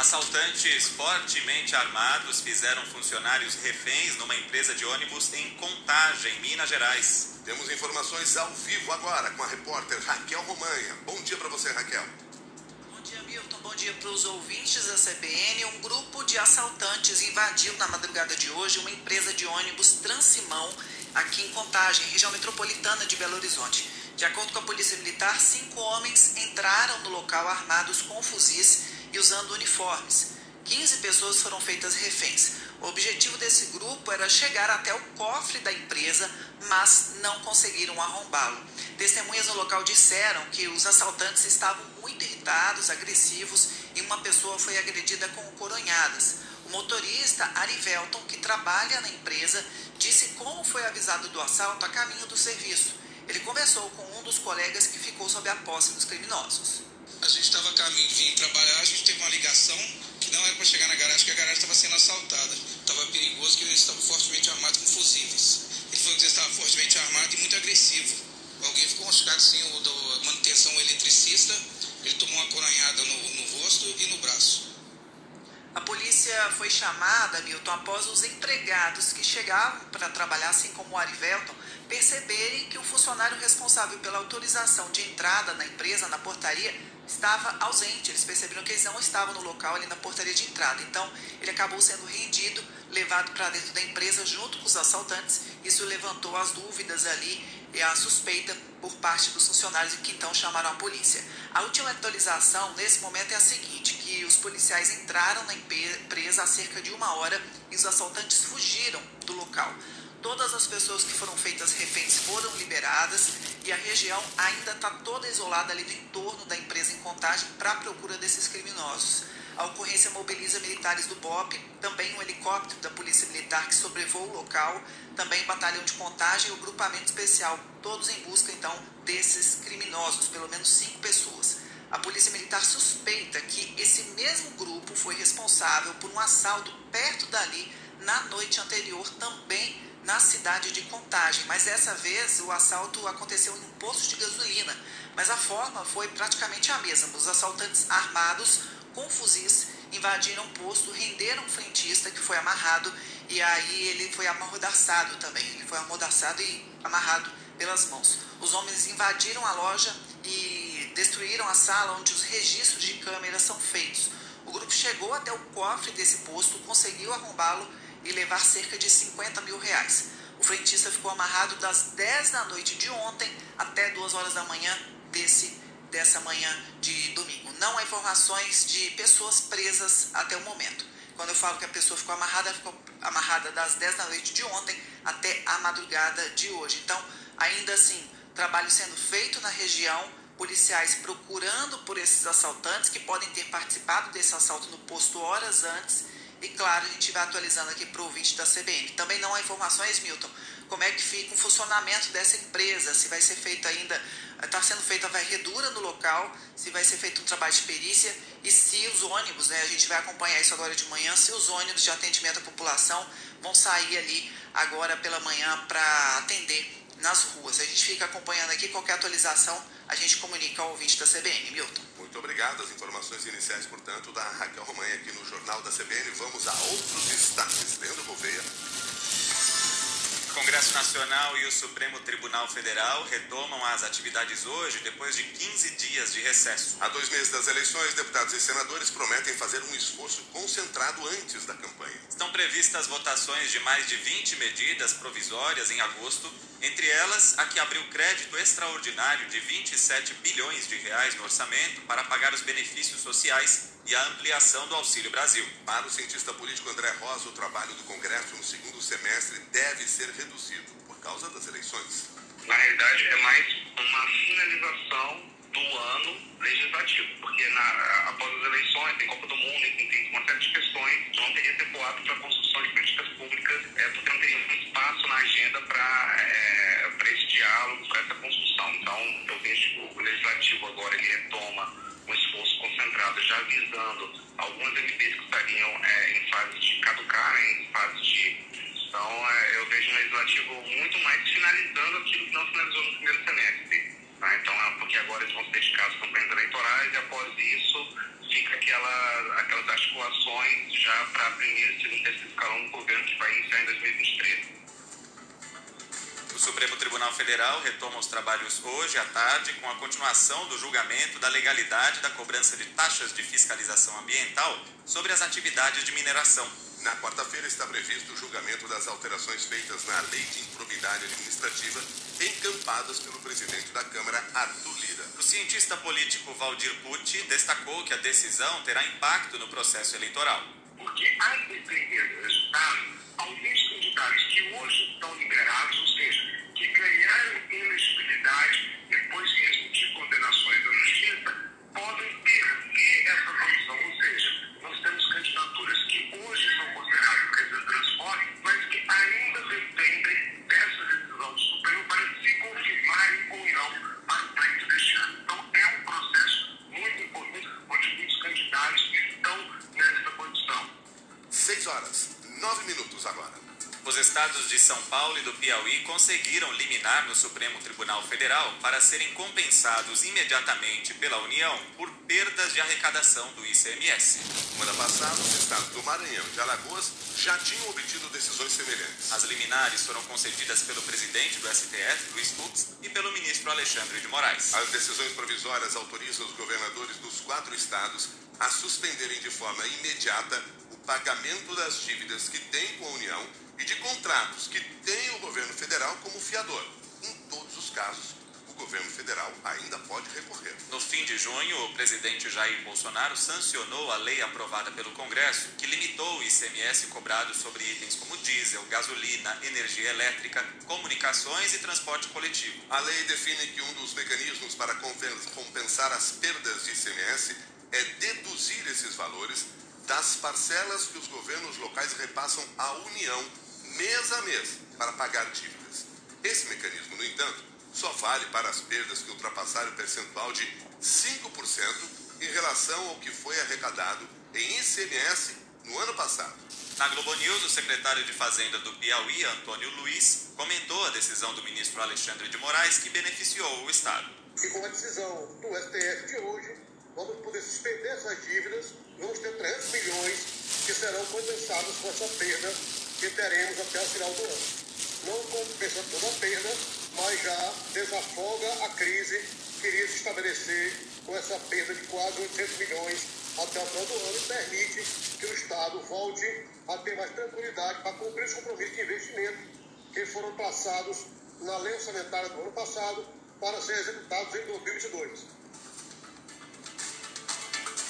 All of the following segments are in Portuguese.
Assaltantes fortemente armados fizeram funcionários reféns numa empresa de ônibus em Contagem, Minas Gerais. Temos informações ao vivo agora com a repórter Raquel Romanha. Bom dia para você, Raquel. Bom dia, Milton. Bom dia para os ouvintes da CBN. Um grupo de assaltantes invadiu na madrugada de hoje uma empresa de ônibus Transimão aqui em Contagem, região metropolitana de Belo Horizonte. De acordo com a Polícia Militar, cinco homens entraram no local armados com fuzis e usando uniformes. 15 pessoas foram feitas reféns. O objetivo desse grupo era chegar até o cofre da empresa, mas não conseguiram arrombá-lo. Testemunhas no local disseram que os assaltantes estavam muito irritados, agressivos e uma pessoa foi agredida com coronhadas. O motorista Arivelton, que trabalha na empresa, disse como foi avisado do assalto a caminho do serviço. Ele conversou com um dos colegas que ficou sob a posse dos criminosos. A gente estava a caminho de vir trabalhar, a gente teve uma ligação que não era para chegar na garagem, que a garagem estava sendo assaltada. Estava perigoso, que eles estavam fortemente armados com fuzis. Ele falou que eles estavam fortemente armados e muito agressivo. Alguém ficou machucado assim, o da manutenção eletricista, ele tomou uma coronhada no, no rosto e no braço. A polícia foi chamada, Milton, após os empregados que chegavam para trabalhar, assim como o Arivelton, perceberem que o funcionário responsável pela autorização de entrada na empresa, na portaria, estava ausente. Eles perceberam que eles não estavam no local ali na portaria de entrada. Então, ele acabou sendo rendido, levado para dentro da empresa junto com os assaltantes. Isso levantou as dúvidas ali e a suspeita por parte dos funcionários que então chamaram a polícia. A última atualização nesse momento é a seguinte, que os policiais entraram na empresa há cerca de uma hora e os assaltantes fugiram do local. Todas as pessoas que foram feitas reféns foram liberadas e a região ainda está toda isolada ali no entorno da empresa em contagem para a procura desses criminosos. A ocorrência mobiliza militares do BOP, também um helicóptero da Polícia Militar que sobrevoa o local, também batalhão de contagem e o grupamento especial, todos em busca então desses criminosos, pelo menos cinco pessoas. A Polícia Militar suspeita que esse mesmo grupo foi responsável por um assalto perto dali na noite anterior também na cidade de Contagem, mas dessa vez o assalto aconteceu em um posto de gasolina, mas a forma foi praticamente a mesma. Os assaltantes armados com fuzis invadiram o posto, renderam um frentista que foi amarrado e aí ele foi amordaçado também. Ele foi amordaçado e amarrado pelas mãos. Os homens invadiram a loja e destruíram a sala onde os registros de câmeras são feitos. O grupo chegou até o cofre desse posto, conseguiu arrombá-lo e levar cerca de 50 mil reais. O frentista ficou amarrado das 10 da noite de ontem até 2 horas da manhã desse, dessa manhã de domingo. Não há informações de pessoas presas até o momento. Quando eu falo que a pessoa ficou amarrada, ficou amarrada das 10 da noite de ontem até a madrugada de hoje. Então, ainda assim, trabalho sendo feito na região, policiais procurando por esses assaltantes que podem ter participado desse assalto no posto horas antes e claro, a gente vai atualizando aqui para o ouvinte da CBN. Também não há informações, Milton, como é que fica o funcionamento dessa empresa, se vai ser feita ainda, está sendo feita a varredura no local, se vai ser feito um trabalho de perícia e se os ônibus, né, a gente vai acompanhar isso agora de manhã, se os ônibus de atendimento à população vão sair ali agora pela manhã para atender nas ruas. A gente fica acompanhando aqui qualquer atualização, a gente comunica ao ouvinte da CBN. Milton. Muito obrigado. As informações iniciais, portanto, da Raquel Romanha aqui no Jornal da CBN. Vamos a outros destaques. Leandro Gouveia. Congresso Nacional e o Supremo Tribunal Federal retomam as atividades hoje, depois de 15 dias de recesso. Há dois meses das eleições, deputados e senadores prometem fazer um esforço concentrado antes da campanha. Estão previstas votações de mais de 20 medidas provisórias em agosto, entre elas a que abriu crédito extraordinário de 27 bilhões de reais no orçamento para pagar os benefícios sociais e a ampliação do Auxílio Brasil. Para o cientista político André Rosa, o trabalho do Congresso no segundo semestre deve ser reduzido por causa das eleições. Na realidade, é mais uma finalização do ano legislativo, porque na, após as eleições, tem Copa do Mundo, tem, tem uma série de questões, não teria tempo para a construção de políticas públicas, é, porque não teria um espaço na agenda para é, esse diálogo, para essa construção. Então, eu vejo que o legislativo agora ele retoma já visando algumas MPs que estariam é, em fase de caducar, né, em fase de. Então, é, eu vejo um legislativo muito mais finalizando aquilo que não finalizou no primeiro semestre. Tá? Então, é porque agora eles vão se dedicar às campanhas eleitorais e após isso fica aquela, aquelas articulações já para primeiro, segundo e terceiro escalão do governo que vai iniciar em 2023. O Supremo Tribunal Federal retoma os trabalhos hoje à tarde com a continuação do julgamento da legalidade da cobrança de taxas de fiscalização ambiental sobre as atividades de mineração. Na quarta-feira está previsto o julgamento das alterações feitas na Lei de Improbidade Administrativa, encampadas pelo presidente da Câmara, Arthur Lira. O cientista político Valdir Pucci destacou que a decisão terá impacto no processo eleitoral. Porque, a depender do resultado, alguns que hoje estão liberados, ou seja, que ganharam elegibilidade depois mesmo de condenações da São Paulo e do Piauí conseguiram liminar no Supremo Tribunal Federal para serem compensados imediatamente pela União por perdas de arrecadação do ICMS. Semana passada, os estados do Maranhão e de Alagoas já tinham obtido decisões semelhantes. As liminares foram concedidas pelo presidente do STF, Luiz Fux, e pelo ministro Alexandre de Moraes. As decisões provisórias autorizam os governadores dos quatro estados a suspenderem de forma imediata pagamento das dívidas que têm com a União e de contratos que têm o governo federal como fiador. Em todos os casos, o governo federal ainda pode recorrer. No fim de junho, o presidente Jair Bolsonaro sancionou a lei aprovada pelo Congresso que limitou o ICMS cobrado sobre itens como diesel, gasolina, energia elétrica, comunicações e transporte coletivo. A lei define que um dos mecanismos para compensar as perdas de ICMS é deduzir esses valores das parcelas que os governos locais repassam à União mês a mês para pagar dívidas. Esse mecanismo, no entanto, só vale para as perdas que ultrapassarem o percentual de 5% em relação ao que foi arrecadado em ICMS no ano passado. Na Globo News, o secretário de Fazenda do Piauí, Antônio Luiz, comentou a decisão do ministro Alexandre de Moraes que beneficiou o Estado. E com a decisão do STF de hoje, suspender essas dívidas, vamos ter 300 milhões que serão compensados com essa perda que teremos até o final do ano. Não compensa toda a perda, mas já desafoga a crise que iria se estabelecer com essa perda de quase 800 milhões até o final do ano e permite que o Estado volte a ter mais tranquilidade para cumprir os compromissos de investimento que foram passados na lei orçamentária do ano passado para serem executados em 2022.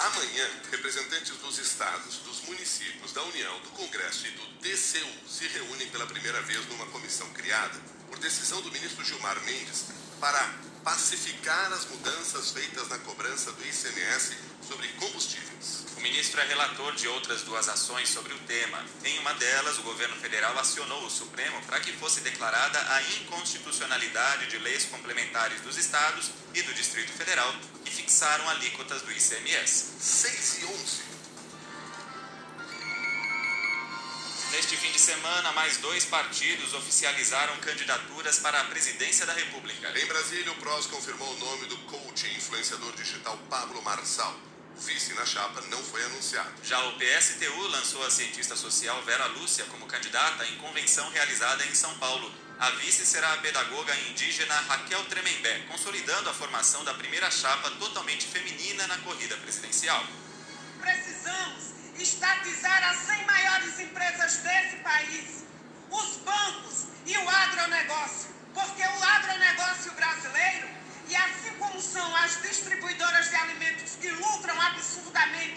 Amanhã, representantes dos estados, dos municípios, da União, do Congresso e do TCU se reúnem pela primeira vez numa comissão criada por decisão do ministro Gilmar Mendes para pacificar as mudanças feitas na cobrança do ICMS sobre combustíveis. O ministro é relator de outras duas ações sobre o tema. Em uma delas, o governo federal acionou o Supremo para que fosse declarada a inconstitucionalidade de leis complementares dos estados e do Distrito Federal fixaram alíquotas do ICMS. 6 e 11. Neste fim de semana, mais dois partidos oficializaram candidaturas para a presidência da República. Em Brasília, o PROS confirmou o nome do coach e influenciador digital Pablo Marçal. O vice na chapa não foi anunciado. Já o PSTU lançou a cientista social Vera Lúcia como candidata em convenção realizada em São Paulo. A vice será a pedagoga indígena Raquel Tremembé, consolidando a formação da primeira chapa totalmente feminina na corrida presidencial. Precisamos estatizar as 100 maiores empresas desse país, os bancos e o agronegócio, porque o agronegócio brasileiro, e assim como são as distribuidoras de alimentos que lucram absurdamente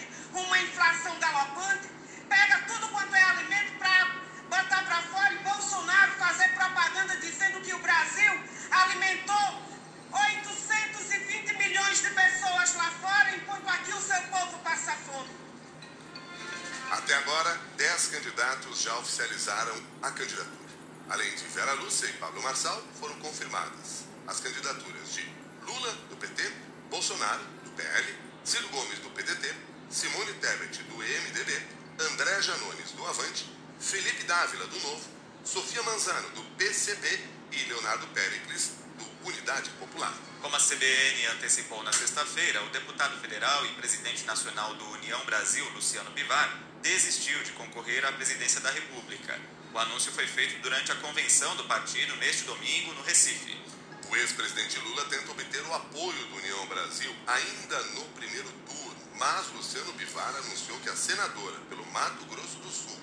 candidatura. Além de Vera Lúcia e Pablo Marçal, foram confirmadas as candidaturas de Lula, do PT, Bolsonaro, do PL, Ciro Gomes, do PDT, Simone Tebet, do MDB, André Janones, do Avante, Felipe Dávila, do Novo, Sofia Manzano, do PCB e Leonardo Pericles, do Unidade Popular. Como a CBN antecipou na sexta-feira, o deputado federal e presidente nacional do União Brasil, Luciano Bivar, desistiu de concorrer à presidência da República. O anúncio foi feito durante a convenção do partido neste domingo no Recife. O ex-presidente Lula tenta obter o apoio do União Brasil ainda no primeiro turno, mas Luciano Bivar anunciou que a senadora pelo Mato Grosso do Sul,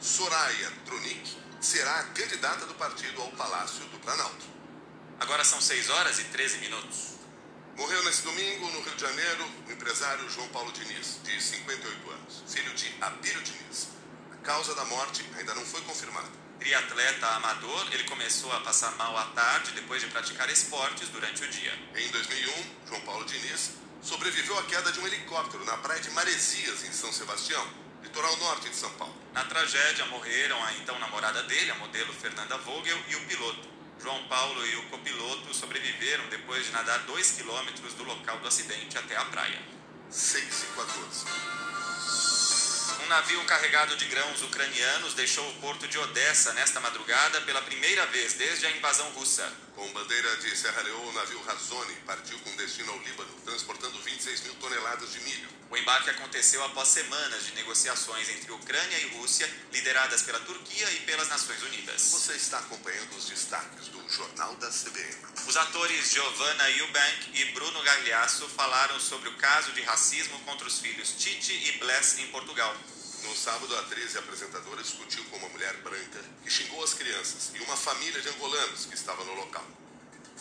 Soraya Tronic, será a candidata do partido ao Palácio do Planalto. Agora são 6 horas e 13 minutos. Morreu nesse domingo, no Rio de Janeiro, o empresário João Paulo Diniz, de 58 anos, filho de Abílio Diniz. A causa da morte ainda não foi confirmada. Triatleta amador, ele começou a passar mal à tarde depois de praticar esportes durante o dia. Em 2001, João Paulo Diniz sobreviveu à queda de um helicóptero na praia de Maresias, em São Sebastião, litoral norte de São Paulo. Na tragédia morreram a então namorada dele, a modelo Fernanda Vogel, e o piloto. João Paulo e o copiloto sobreviveram depois de nadar 2 quilômetros do local do acidente até a praia. 6 e 14. Um navio carregado de grãos ucranianos deixou o porto de Odessa nesta madrugada pela primeira vez desde a invasão russa. Com bandeira de Serra Leoa, o navio Razone partiu com destino ao Líbano, transportando 26 mil toneladas de milho. O embarque aconteceu após semanas de negociações entre Ucrânia e Rússia, lideradas pela Turquia e pelas Nações Unidas. Você está acompanhando os destaques do Jornal da CBN. Os atores Giovanna Eubank e Bruno Gagliasso falaram sobre o caso de racismo contra os filhos Titi e Bless em Portugal. No sábado, a atriz e apresentadora discutiu com uma mulher branca que xingou as crianças e uma família de angolanos que estava no local.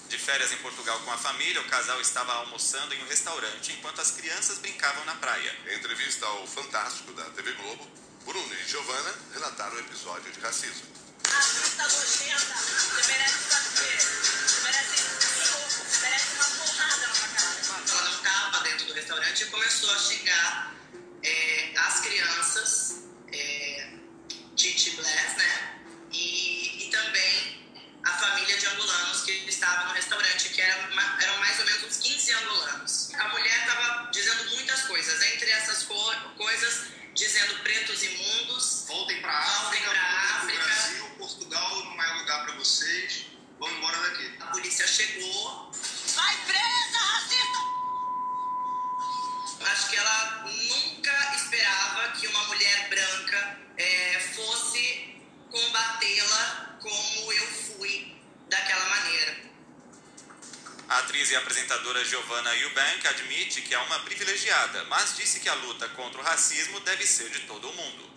De férias em Portugal com a família, o casal estava almoçando em um restaurante enquanto as crianças brincavam na praia. Em entrevista ao Fantástico da TV Globo, Bruno e Giovanna relataram o episódio de racismo. Racista nojenta, você merece bater, você merece um soco, você merece uma porrada na sua cara. Ela não estava dentro do restaurante e começou a xingar as crianças, é, Titi Bless, né? E, e também a família de angolanos que estava no restaurante, que era uma- eram mais ou menos uns 15 angolanos. A mulher estava dizendo muitas coisas, entre essas co- coisas, dizendo pretos imundos, Voltem para a Voltem África, África. o Brasil, Portugal não é lugar para vocês. Vão embora daqui. a polícia chegou. Vai presa, racista! Acho que ela nunca esperava que uma mulher branca é, fosse combatê-la como eu fui daquela maneira. A atriz e apresentadora Giovanna Eubank admite que é uma privilegiada, mas disse que a luta contra o racismo deve ser de todo mundo.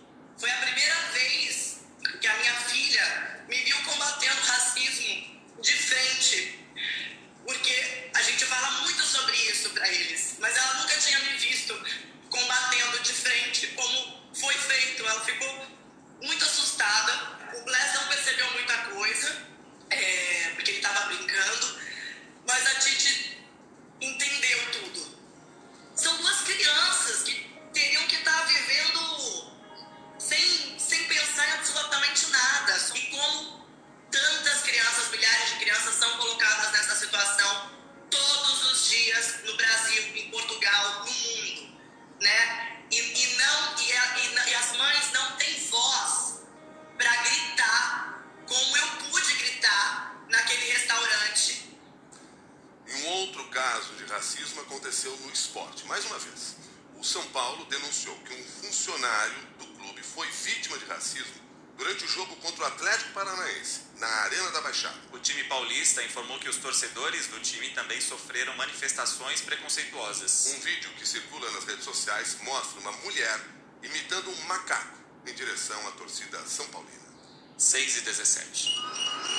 Caso de racismo aconteceu no esporte. Mais uma vez, o São Paulo denunciou que um funcionário do clube foi vítima de racismo durante o jogo contra o Atlético Paranaense, na Arena da Baixada. O time paulista informou que os torcedores do time também sofreram manifestações preconceituosas. Um vídeo que circula nas redes sociais mostra uma mulher imitando um macaco em direção à torcida São Paulina. 6 e 17.